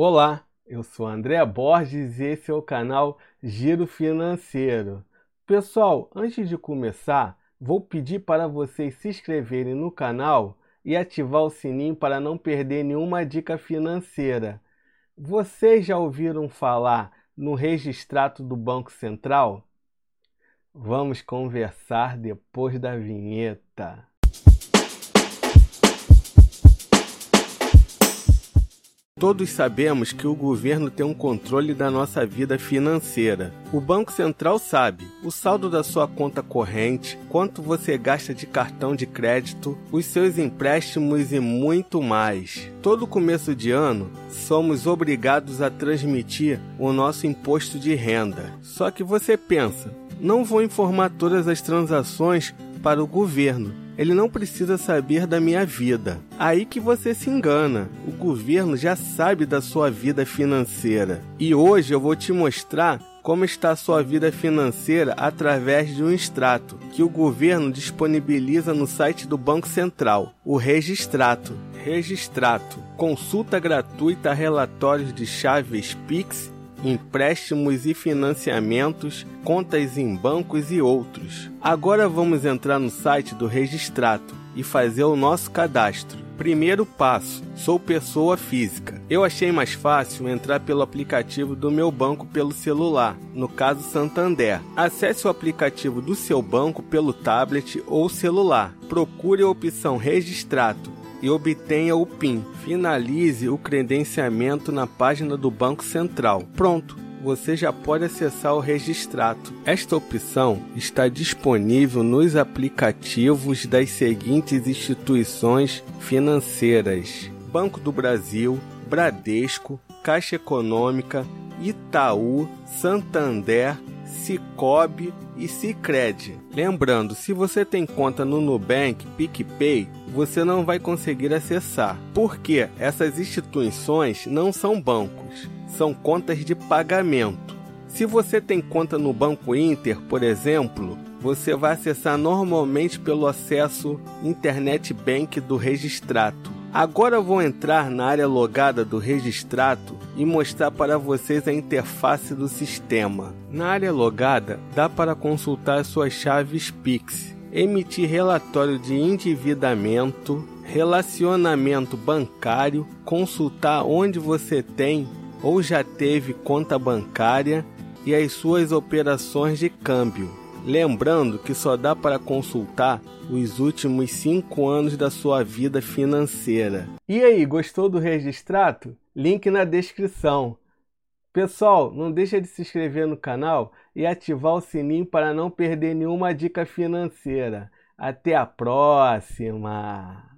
Olá, eu sou André Borges e esse é o canal Giro Financeiro. Pessoal, antes de começar, vou pedir para vocês se inscreverem no canal e ativar o sininho para não perder nenhuma dica financeira. Vocês já ouviram falar no registrato do Banco Central? Vamos conversar depois da vinheta. Todos sabemos que o governo tem um controle da nossa vida financeira. O Banco Central sabe o saldo da sua conta corrente, quanto você gasta de cartão de crédito, os seus empréstimos e muito mais. Todo começo de ano, somos obrigados a transmitir o nosso imposto de renda. Só que você pensa, não vou informar todas as transações para o governo. Ele não precisa saber da minha vida. Aí que você se engana. O governo já sabe da sua vida financeira. E hoje eu vou te mostrar como está a sua vida financeira através de um extrato que o governo disponibiliza no site do Banco Central, o Registrato. Registrato. Consulta gratuita relatórios de chaves Pix empréstimos e financiamentos, contas em bancos e outros. Agora vamos entrar no site do Registrato e fazer o nosso cadastro. Primeiro passo: sou pessoa física. Eu achei mais fácil entrar pelo aplicativo do meu banco pelo celular, no caso Santander. Acesse o aplicativo do seu banco pelo tablet ou celular. Procure a opção Registrato e obtenha o PIN. Finalize o credenciamento na página do Banco Central. Pronto! Você já pode acessar o registrato. Esta opção está disponível nos aplicativos das seguintes instituições financeiras: Banco do Brasil, Bradesco, Caixa Econômica, Itaú, Santander, Cicobi e Cicred. Lembrando, se você tem conta no Nubank, PicPay, você não vai conseguir acessar, porque essas instituições não são bancos, são contas de pagamento. Se você tem conta no Banco Inter, por exemplo, você vai acessar normalmente pelo acesso Internet Bank do Registrato. Agora vou entrar na área logada do Registrato e mostrar para vocês a interface do sistema. Na área logada, dá para consultar suas chaves Pix, emitir relatório de endividamento, relacionamento bancário, consultar onde você tem ou já teve conta bancária e as suas operações de câmbio. Lembrando que só dá para consultar os últimos cinco anos da sua vida financeira. E aí, gostou do registrato? Link na descrição. Pessoal, não deixa de se inscrever no canal e ativar o sininho para não perder nenhuma dica financeira. Até a próxima!